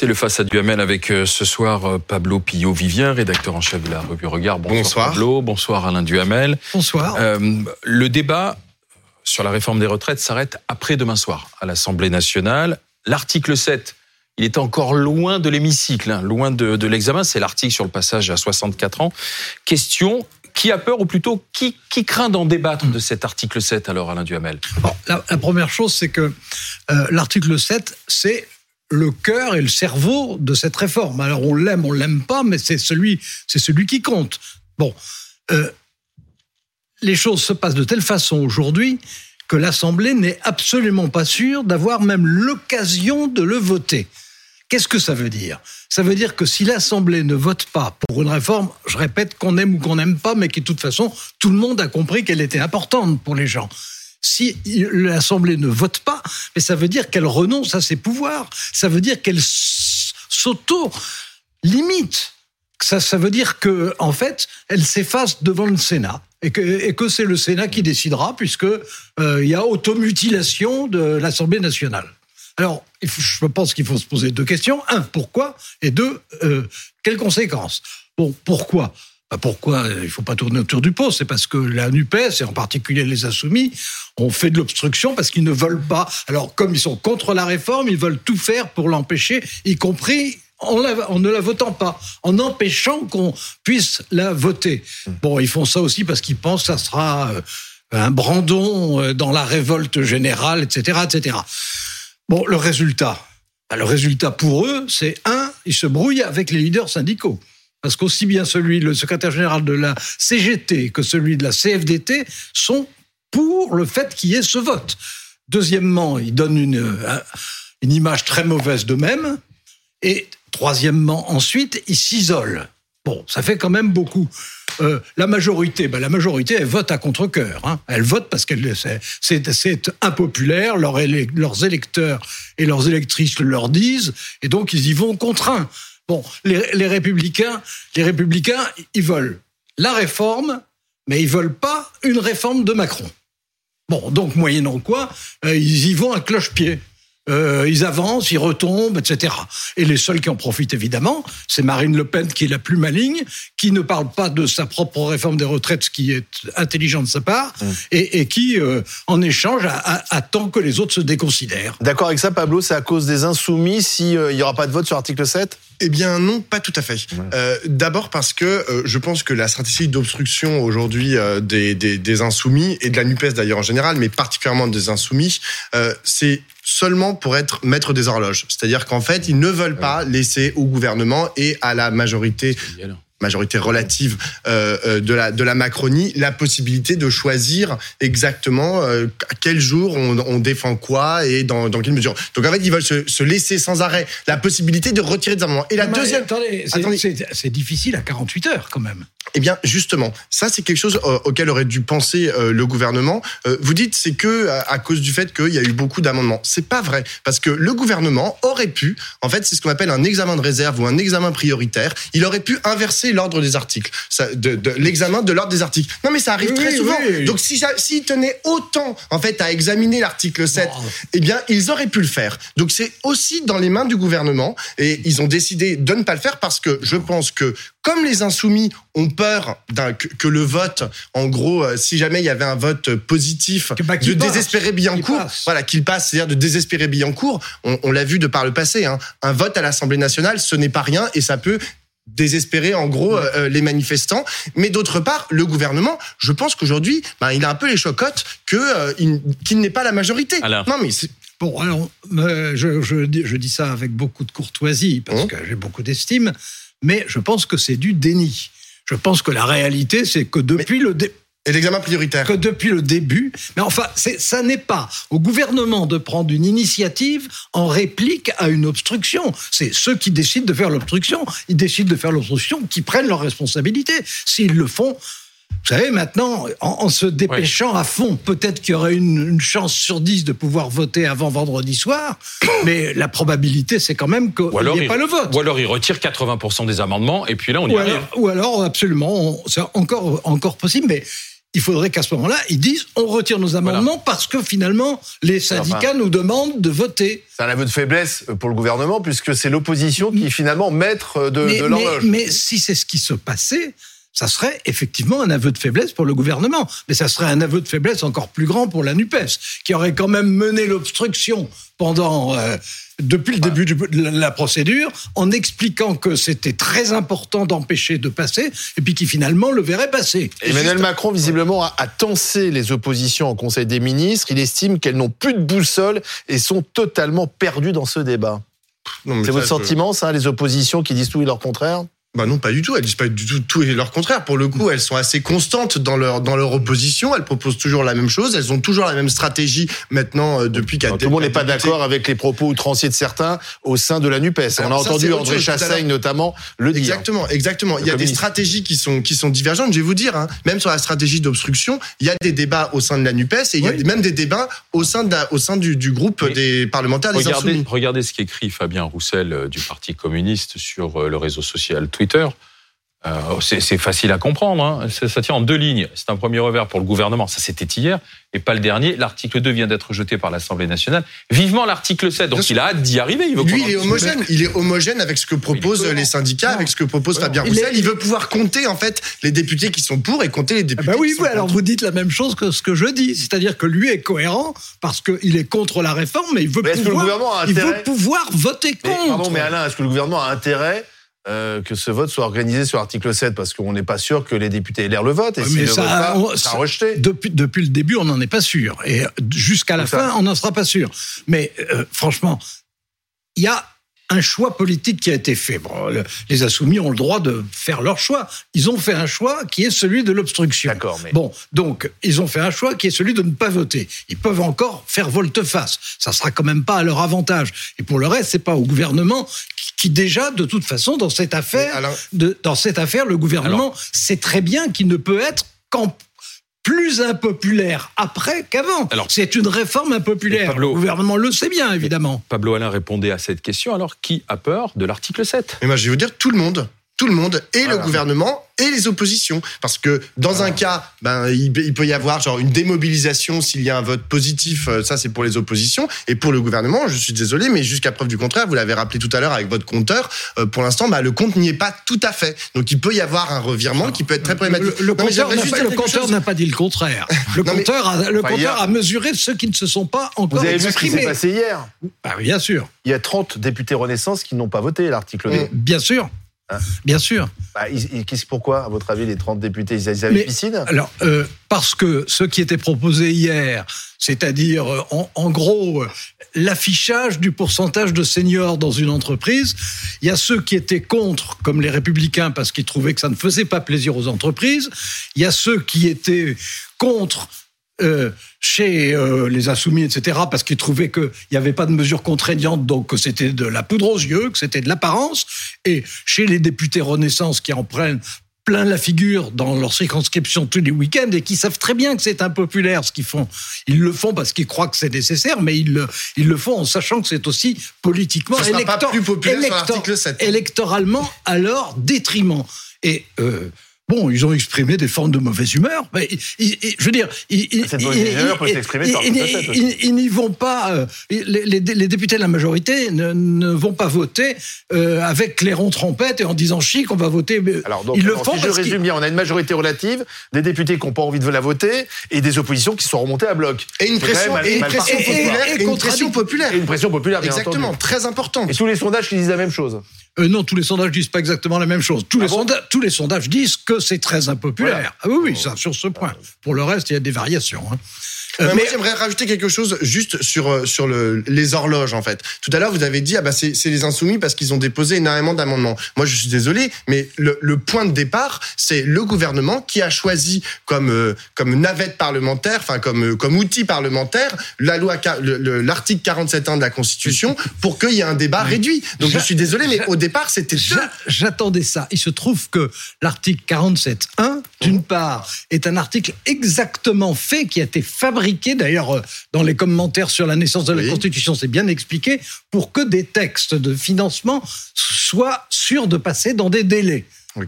C'est le face à Duhamel avec euh, ce soir euh, Pablo Pillot-Vivien, rédacteur en chef de la revue Regard. Bonsoir, Bonsoir. Pablo, bonsoir Alain Duhamel. Bonsoir. Euh, le débat sur la réforme des retraites s'arrête après demain soir à l'Assemblée nationale. L'article 7, il est encore loin de l'hémicycle, hein, loin de, de l'examen. C'est l'article sur le passage à 64 ans. Question, qui a peur ou plutôt qui, qui craint d'en débattre de cet article 7 alors Alain Duhamel Bon, la, la première chose, c'est que euh, l'article 7, c'est le cœur et le cerveau de cette réforme. Alors on l'aime, on l'aime pas, mais c'est celui, c'est celui qui compte. Bon, euh, les choses se passent de telle façon aujourd'hui que l'Assemblée n'est absolument pas sûre d'avoir même l'occasion de le voter. Qu'est-ce que ça veut dire? Ça veut dire que si l'Assemblée ne vote pas pour une réforme, je répète qu'on aime ou qu'on n'aime pas, mais qui de toute façon, tout le monde a compris qu'elle était importante pour les gens. Si l'Assemblée ne vote pas, mais ça veut dire qu'elle renonce à ses pouvoirs. Ça veut dire qu'elle s'auto-limite. Ça, ça veut dire que, en fait, elle s'efface devant le Sénat et que, et que c'est le Sénat qui décidera, puisque euh, il y a automutilation de l'Assemblée nationale. Alors, je pense qu'il faut se poser deux questions. Un, pourquoi? Et deux, euh, quelles conséquences? Bon, pourquoi? Pourquoi euh, il ne faut pas tourner autour du pot C'est parce que la NUPES, et en particulier les Insoumis, ont fait de l'obstruction parce qu'ils ne veulent pas. Alors, comme ils sont contre la réforme, ils veulent tout faire pour l'empêcher, y compris en, la- en ne la votant pas, en empêchant qu'on puisse la voter. Bon, ils font ça aussi parce qu'ils pensent que ça sera euh, un brandon euh, dans la révolte générale, etc., etc. Bon, le résultat. Bah, Le résultat pour eux, c'est un, ils se brouillent avec les leaders syndicaux. Parce qu'aussi bien celui, le secrétaire général de la CGT que celui de la CFDT sont pour le fait qu'il y ait ce vote. Deuxièmement, ils donnent une, euh, une image très mauvaise d'eux-mêmes. Et troisièmement, ensuite, ils s'isolent. Bon, ça fait quand même beaucoup. Euh, la majorité, ben, la majorité, elle vote à contre-cœur. Hein. Elle vote parce que c'est, impopulaire, leurs, leurs électeurs et leurs électrices le leur disent, et donc ils y vont contraints. Bon, les, républicains, les républicains, ils veulent la réforme, mais ils veulent pas une réforme de Macron. Bon, donc moyennant quoi, euh, ils y vont à cloche-pied. Euh, ils avancent, ils retombent, etc. Et les seuls qui en profitent évidemment, c'est Marine Le Pen qui est la plus maligne, qui ne parle pas de sa propre réforme des retraites, ce qui est intelligent de sa part, et, et qui, euh, en échange, a- a- attend que les autres se déconsidèrent. D'accord avec ça, Pablo, c'est à cause des insoumis s'il n'y aura pas de vote sur l'article 7 Eh bien non, pas tout à fait. Euh, D'abord parce que euh, je pense que la stratégie d'obstruction aujourd'hui euh, des, des, des insoumis, et de la NUPES d'ailleurs en général, mais particulièrement des insoumis, euh, c'est seulement pour être maître des horloges. C'est-à-dire qu'en fait, ils ne veulent pas laisser au gouvernement et à la majorité majorité relative euh, euh, de la de la Macronie la possibilité de choisir exactement euh, à quel jour on, on défend quoi et dans, dans quelle mesure. Donc en fait ils veulent se, se laisser sans arrêt la possibilité de retirer des amendements. Et la Mais deuxième attendez, c'est- difficile à 48 heures quand même. eh bien, justement, ça c'est quelque chose euh, auquel aurait dû penser le gouvernement. Vous dites c'est que à cause du fait qu'il y a eu beaucoup d'amendements. C'est pas vrai parce que le gouvernement aurait pu, en fait, c'est ce qu'on appelle un examen de réserve ou un examen prioritaire. Il aurait pu inverser l'ordre des articles, ça, de, de l'examen de l'ordre des articles. Non, mais ça arrive Oui, très souvent. oui. Donc, si s'ils tenaient autant, en fait, à examiner l'article 7, Bon. eh bien, ils auraient pu le faire. Donc, c'est aussi dans les mains du gouvernement et ils ont décidé de ne pas le faire parce que je pense que comme les insoumis ont peur que, que le vote, en gros, euh, si jamais il y avait un vote positif, bah, de passe. désespérer Billancourt, passe. voilà, qu'il passe, c'est-à-dire de désespérer Billancourt, on, on l'a vu de par le passé, hein, un vote à l'Assemblée nationale, ce n'est pas rien et ça peut désespérer en gros euh, les manifestants mais d'autre part le gouvernement je pense qu'aujourd'hui ben, il a un peu les chocottes que euh, il- qu'il n'est pas la majorité Alain. non mais c'est- Bon, alors, euh, je, je dis- je dis ça avec beaucoup de courtoisie, parce Hein que j'ai beaucoup d'estime, mais je pense que c'est du déni. Je pense que la réalité, c'est que depuis le dé- et l'examen prioritaire que depuis le début, mais enfin, ça n'est pas au gouvernement de prendre une initiative en réplique à une obstruction. C'est ceux qui décident de faire l'obstruction. Ils décident de faire l'obstruction, qui prennent leurs responsabilités. S'ils le font, vous savez, maintenant, en, en se dépêchant à fond, peut-être qu'il y aurait une, une chance sur dix de pouvoir voter avant vendredi soir, mais la probabilité, c'est quand même qu'il n'y ait il, pas le vote. ou alors il retire 80% des amendements et puis là on y Ou arrive. alors, ou alors, absolument, c'est encore, encore possible, mais il faudrait qu'à ce moment-là, ils disent on retire nos amendements parce que finalement, les syndicats nous demandent de voter. C'est un aveu de faiblesse pour le gouvernement, puisque c'est l'opposition qui est finalement maître de, de l'horloge. Mais, mais si c'est ce qui se passait, ça serait effectivement un aveu de faiblesse pour le gouvernement. Mais ça serait un aveu de faiblesse encore plus grand pour la NUPES, qui aurait quand même mené l'obstruction pendant, euh, depuis le début de la procédure, en expliquant que c'était très important d'empêcher de passer, et puis qui finalement le verrait passer. Emmanuel Macron, visiblement, a, a tensé les oppositions au Conseil des ministres. Il estime qu'elles n'ont plus de boussole et sont totalement perdues dans ce débat. C'est votre je- sentiment, ça, les oppositions qui disent tout et leur contraire? Bah non, pas du tout. Elles disent pas du tout tout et leur contraire. Pour le coup, elles sont assez constantes dans leur dans leur opposition. Elles proposent toujours la même chose. Elles ont toujours la même stratégie maintenant euh, depuis. Alors, Tout le monde n'est pas d'accord avec les propos outranciers de certains au sein de la NUPES. On a ça, entendu André Chassaigne notamment le dire. Exactement, exactement. Il y a des stratégies qui sont qui sont divergentes. Je vais vous dire, hein, même sur la stratégie d'obstruction, il y a des débats au sein de la Nupes et il y a même des débats au sein de la- au sein du, du groupe Mais des parlementaires des Regardez, Insoumis. regardez ce qu'écrit Fabien Roussel euh, du Parti communiste sur euh, le réseau social Twitter. Euh, c'est facile à comprendre. Hein. Ça, ça tient en deux lignes. C'est un premier revers pour le gouvernement. Ça, c'était hier. Et pas le dernier. L'article 2 vient d'être jeté par l'Assemblée nationale. Vivement l'article 7. Donc, il a hâte d'y arriver. Il veut Lui, il est homogène. Il est homogène avec ce que proposent les syndicats, Non. avec ce que propose Fabien Il est- Roussel. Il veut pouvoir compter en fait les députés qui sont pour et compter les Ah députés. bah oui, qui sont oui, alors contre. vous dites la même chose que ce que je dis, c'est-à-dire que lui est cohérent parce qu'il est contre la réforme, mais il veut, Mais est-ce que le pouvoir, gouvernement a il intérêt veut pouvoir voter Mais, contre. pardon, mais Alain, est-ce que le gouvernement a intérêt euh, que ce vote soit organisé sur l'article 7 Parce qu'on n'est pas sûr que les députés LR le votent. Et s'ils votent pas, ça ça- rejeté. Depuis, depuis le début, on n'en est pas sûr. Et jusqu'à la ça. fin, on n'en sera pas sûr. Mais euh, franchement, il y a un choix politique qui a été fait. Bon, le- les insoumis ont le droit de faire leur choix. Ils ont fait un choix qui est celui de l'obstruction. D'accord, mais- Bon, donc, ils ont fait un choix qui est celui de ne pas voter. Ils peuvent encore faire volte-face. Ça sera quand même pas à leur avantage. Et pour le reste, c'est pas au gouvernement qui, déjà, de toute façon, dans cette affaire, de- dans cette affaire, le gouvernement sait très bien qu'il ne peut être qu'en plus impopulaire après qu'avant. Alors- C'est une réforme impopulaire. Pablo- le gouvernement le sait bien, évidemment. Pablo Alain répondait à cette question. Alors, qui a peur de l'article 7 Mais moi, je vais vous dire tout le monde. Tout le monde, et Voilà. le gouvernement, et les oppositions. Parce que dans un cas, ben, il, il peut y avoir genre une démobilisation s'il y a un vote positif, euh, ça c'est pour les oppositions. Et pour le gouvernement, je suis désolé, mais jusqu'à preuve du contraire, vous l'avez rappelé tout à l'heure avec votre compteur, euh, pour l'instant, bah, le compte n'y est pas tout à fait. Donc il peut y avoir un revirement qui peut être très problématique. Le, le Non, mais compteur n'a pas- dire le quelque compteur chose. n'a pas dit le contraire. Le Non, mais- compteur, a, le Enfin, compteur hier- a mesuré ceux qui ne se sont pas Vous encore avez vu ce qui s'est exprimés. passé hier? Ah, bien sûr, Il y a 30 députés Renaissance qui n'ont pas voté l'article 2. Mm. bien sûr, Hein bien sûr. Bah, ils- pourquoi, à votre avis, les 30 députés, ils avaient Mais- piscine? Alors, euh, parce que ce qui était proposé hier, c'est-à-dire euh, en, en gros euh, l'affichage du pourcentage de seniors dans une entreprise, il y a ceux qui étaient contre, comme les républicains, parce qu'ils trouvaient que ça ne faisait pas plaisir aux entreprises. Il y a ceux qui étaient contre. Euh, chez euh, les insoumis, etc., parce qu'ils trouvaient qu'il n'y avait pas de mesures contraignantes, donc que c'était de la poudre aux yeux, que c'était de l'apparence, et chez les députés Renaissance qui en prennent plein la figure dans leur circonscription tous les week-ends et qui savent très bien que c'est impopulaire ce qu'ils font. Ils le font parce qu'ils croient que c'est nécessaire, mais ils le, ils le font en sachant que c'est aussi politiquement élector- 7. électoralement à leur détriment. Et euh, bon, ils ont exprimé des formes de mauvaise humeur. Mais ils- ils- je veux dire, ils, ils- n'y vont pas. euh, les, les- les députés de la majorité ne, ne vont pas voter euh, avec clairon trompette et en disant chic, on va voter. mais Alors, donc, ils le alors, font si je parce résume bien, on a une majorité relative, des députés qui n'ont pas envie de la voter et des oppositions qui sont remontées à bloc. Et une pression, même et une mal pression parti. Et- et- populaire, et et une pression contradic- populaire. Et une pression populaire, bien Exactement, entendu. très importante. Et tous les sondages qui disent la même chose. Euh, non, tous les sondages disent pas exactement la même chose. Tous, Ah les, bon sondages, tous les sondages disent que c'est très impopulaire. Voilà. Ah oui, oui, ça, sur ce point. Pour le reste, il y a des variations. hein. Euh, mais Moi, j'aimerais rajouter quelque chose juste sur euh, sur le, les horloges en fait. Tout à l'heure, vous avez dit ah bah c'est c'est les insoumis parce qu'ils ont déposé énormément d'amendements. Moi, je suis désolé, mais le, le point de départ, c'est le gouvernement qui a choisi comme euh, comme navette parlementaire, enfin comme euh, comme outil parlementaire, la loi l'article 47.1 de la Constitution pour qu'il y ait un débat réduit. Donc je suis désolé, mais au départ, c'était j'attendais ça. Il se trouve que l'article 47.1, d'une part, est un article exactement fait qui a été fabriqué, d'ailleurs, euh, dans les commentaires sur la naissance de la Oui. Constitution, c'est bien expliqué, pour que des textes de financement soient sûrs de passer dans des délais. Bon,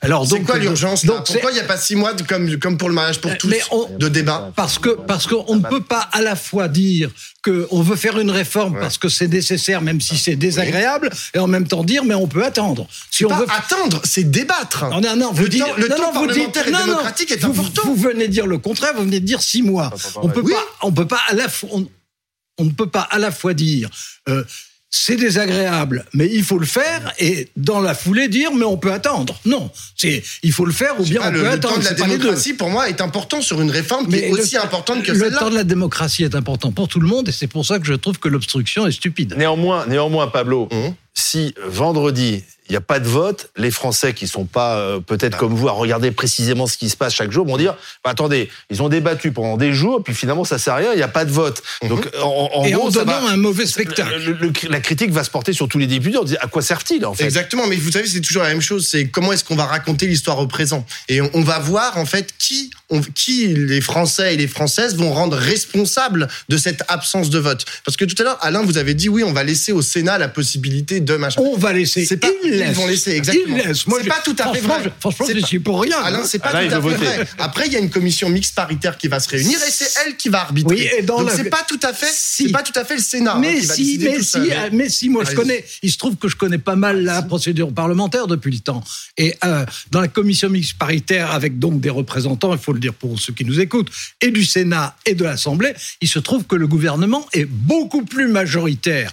alors C'est quoi l'urgence donc c'est- Pourquoi il n'y a pas six mois de- comme, comme pour le mariage pour tous Mais on- de débat Parce que parce qu'on ne peut pas à la fois dire que on veut faire une réforme Ouais. parce que c'est nécessaire même si c'est désagréable et en même temps dire mais on peut attendre. Si on Pas veut attendre, c'est débattre. non, non, non, vous le dites, temps, le non, temps non, vous dites, parlementaire et non, non, démocratique est vous, important. Vous venez dire le contraire, vous venez de dire six mois. On peut Oui. pas, on peut pas à la fois, on, on ne peut pas à la fois dire euh, c'est désagréable, mais il faut le faire, et dans la foulée dire mais on peut attendre. Non, c'est il faut le faire ou bien pas, on le, peut le attendre. temps de la démocratie, pour moi, est important sur une réforme qui est le- aussi importante que le celle-là. temps de la démocratie est important pour tout le monde, et c'est pour ça que je trouve que l'obstruction est stupide. Néanmoins, néanmoins, Pablo, Mhm. si vendredi il n'y a pas de vote, les Français qui sont pas euh, peut-être comme vous à regarder précisément ce qui se passe chaque jour vont dire bah, attendez, ils ont débattu pendant des jours, puis finalement ça sert à rien, il n'y a pas de vote. Donc en, en et gros, en ça donnant va- un mauvais spectacle. le- le- le- la critique va se porter sur tous les députés. On dit à quoi servent-ils en fait? Exactement, mais vous savez, c'est toujours la même chose. C'est comment est-ce qu'on va raconter l'histoire au présent? Et on, on va voir en fait qui, on- qui les Français et les Françaises vont rendre responsables de cette absence de vote. Parce que tout à l'heure, Alain, vous avez dit oui, on va laisser au Sénat la possibilité de machin. On va laisser. C'est pas- ils vont laisser, exactement. Ils laissent. Moi, C'est pas tout à fait franchement, vrai. je- Franchement, C'est je pas- suis pour rien. Alain, c'est pas tout à fait voter. vrai. Après, il y a une commission mixte paritaire qui va se réunir et c'est elle qui va arbitrer. Oui, et dans Donc la- c'est pas tout à fait, Si. c'est pas tout à fait le Sénat hein, Mais qui va si, mais tout si, euh, mais si, moi je connais, il se trouve que je connais pas mal la procédure parlementaire depuis le temps. Et euh, dans la commission mixte paritaire, avec donc des représentants, il faut le dire pour ceux qui nous écoutent, et du Sénat et de l'Assemblée, il se trouve que le gouvernement est beaucoup plus majoritaire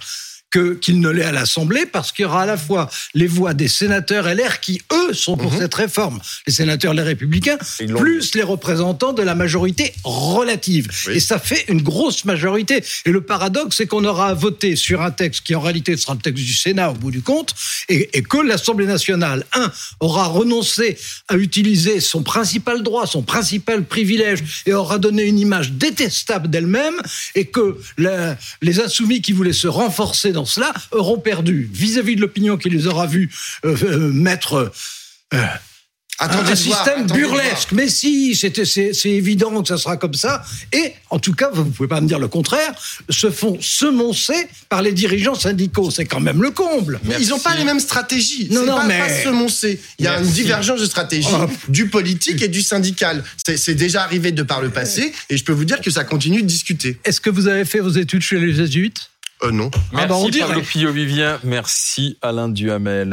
que qu'il ne l'est à l'Assemblée, parce qu'il y aura à la fois les voix des sénateurs LR qui, eux, sont pour cette réforme, les sénateurs les républicains, plus les représentants de la majorité relative. Oui. Et ça fait une grosse majorité. Et le paradoxe, c'est qu'on aura à voter sur un texte qui, en réalité, sera le texte du Sénat au bout du compte, et, et que l'Assemblée nationale, un, aura renoncé à utiliser son principal droit, son principal privilège, et aura donné une image détestable d'elle-même, et que la- les insoumis qui voulaient se renforcer dans cela auront perdu vis-à-vis de l'opinion qui les aura vus euh, euh, mettre euh, Attendez un système voir. burlesque. Mais si, c'était- c'est c'est évident que ça sera comme ça. Et en tout cas, vous ne pouvez pas me dire le contraire, se font semoncer par les dirigeants syndicaux. C'est quand même le comble. Ils n'ont pas les mêmes stratégies. Non, non, pas, mais- pas semoncer. Il y a Merci. une divergence de stratégie Oh. du politique et du syndical. C'est c'est déjà arrivé de par le passé et je peux vous dire que ça continue de discuter. Est-ce que vous avez fait vos études chez les jésuites? Euh, non. Ah bah, on Merci dirait. Pablo Pio-Vivien, merci Alain Duhamel.